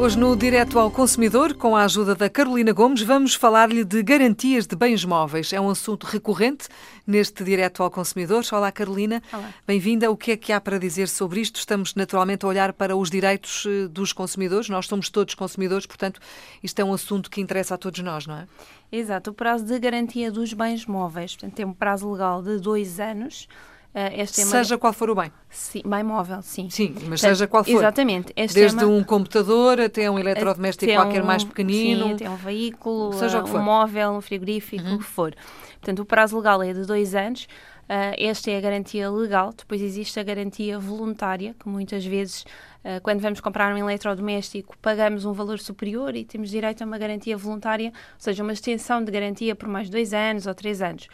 Hoje no Direto ao Consumidor, com a ajuda da Carolina Gomes, vamos falar-lhe de garantias de bens móveis. É um assunto recorrente neste Direto ao Consumidor. Olá, Carolina. Bem-vinda. O que é que há para dizer sobre isto? Estamos naturalmente a olhar para os direitos eh, dos consumidores. Nós somos todos consumidores, portanto, isto é um assunto que interessa a todos nós, não é? Exato. O prazo de garantia dos bens móveis, portanto, tem um prazo legal de dois anos. Uh, seja uma... qual for o bem. Sim, bem móvel, sim. Sim, mas seja qual for. Exatamente. Este Desde um computador até um eletrodoméstico até qualquer um, mais pequenino. Sim, até um veículo, seja uh, um móvel, um frigorífico, uhum. o que for. Portanto, o prazo legal é de dois anos. Uh, esta é a garantia legal. Depois existe a garantia voluntária, que muitas vezes, uh, quando vamos comprar um eletrodoméstico, pagamos um valor superior e temos direito a uma garantia voluntária, ou seja, uma extensão de garantia por mais dois anos ou três anos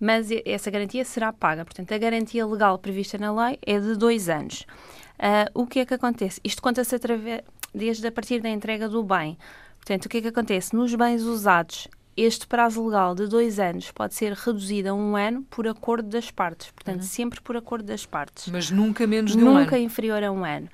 mas essa garantia será paga. Portanto, a garantia legal prevista na lei é de dois anos. Uh, o que é que acontece? Isto conta-se desde a partir da entrega do bem. Portanto, o que é que acontece? Nos bens usados, este prazo legal de dois anos pode ser reduzido a um ano por acordo das partes. Portanto, uhum. sempre por acordo das partes. Mas nunca menos de um ano. Nunca inferior a um ano.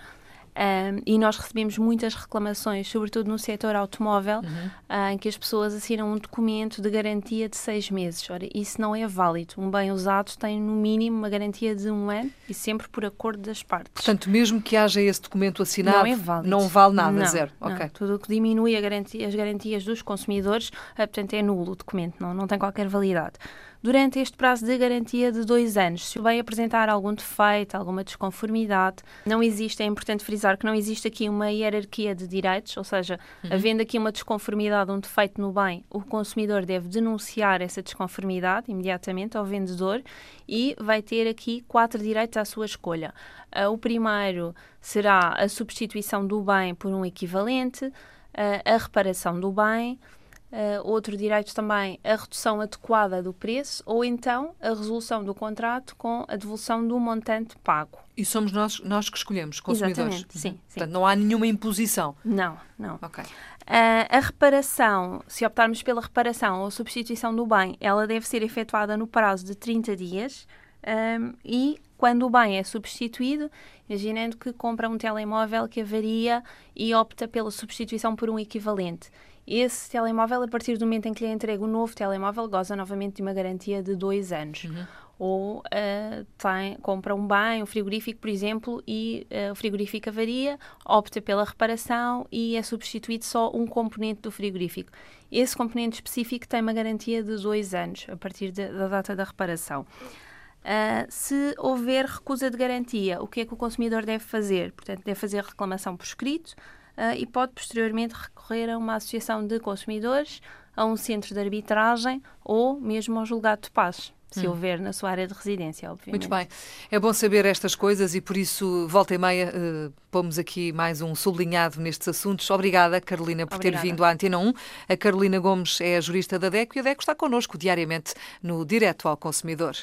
Um, e nós recebemos muitas reclamações, sobretudo no setor automóvel, uhum. uh, em que as pessoas assinam um documento de garantia de seis meses. Ora, isso não é válido. Um bem usado tem, no mínimo, uma garantia de um ano e sempre por acordo das partes. Portanto, mesmo que haja esse documento assinado, não, é válido. não vale nada, não, zero. Não. Okay. Tudo o que diminui garantia, as garantias dos consumidores, uh, portanto, é nulo o documento, não, não tem qualquer validade durante este prazo de garantia de dois anos. Se o bem apresentar algum defeito, alguma desconformidade, não existe, é importante frisar que não existe aqui uma hierarquia de direitos, ou seja, uhum. havendo aqui uma desconformidade, um defeito no bem, o consumidor deve denunciar essa desconformidade imediatamente ao vendedor e vai ter aqui quatro direitos à sua escolha. Uh, o primeiro será a substituição do bem por um equivalente, uh, a reparação do bem, Uh, outro direito também, a redução adequada do preço ou então a resolução do contrato com a devolução do montante pago. E somos nós, nós que escolhemos, consumidores? Exatamente, sim, sim. Portanto, não há nenhuma imposição? Não, não. Ok. Uh, a reparação, se optarmos pela reparação ou substituição do bem, ela deve ser efetuada no prazo de 30 dias um, e quando o bem é substituído, imaginando que compra um telemóvel que avaria e opta pela substituição por um equivalente esse telemóvel, a partir do momento em que lhe entrega o novo telemóvel, goza novamente de uma garantia de dois anos. Uhum. Ou uh, tem, compra um bem, um frigorífico, por exemplo, e uh, o frigorífico avaria, opta pela reparação e é substituído só um componente do frigorífico. Esse componente específico tem uma garantia de dois anos, a partir de, da data da reparação. Uh, se houver recusa de garantia, o que é que o consumidor deve fazer? Portanto, deve fazer reclamação por escrito, uh, e pode posteriormente recorrer a uma associação de consumidores, a um centro de arbitragem ou mesmo ao julgado de paz se hum. houver na sua área de residência, obviamente. Muito bem. É bom saber estas coisas e por isso, volta e meia, uh, pomos aqui mais um sublinhado nestes assuntos. Obrigada, Carolina, por Obrigada. ter vindo à Antena 1. A Carolina Gomes é a jurista da DECO e a DECO está connosco diariamente no Direto ao Consumidor.